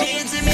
Dancing.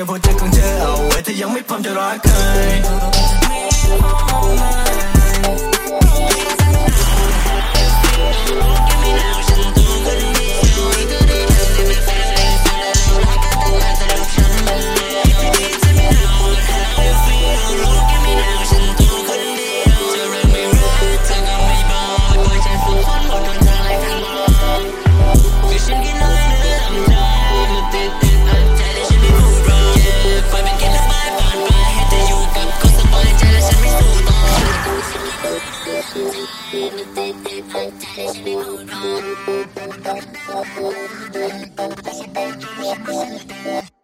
ก็บหัวใจของเธอเอาไว้ถ้ายังไม่พร้อมจะรักใคร Thank you.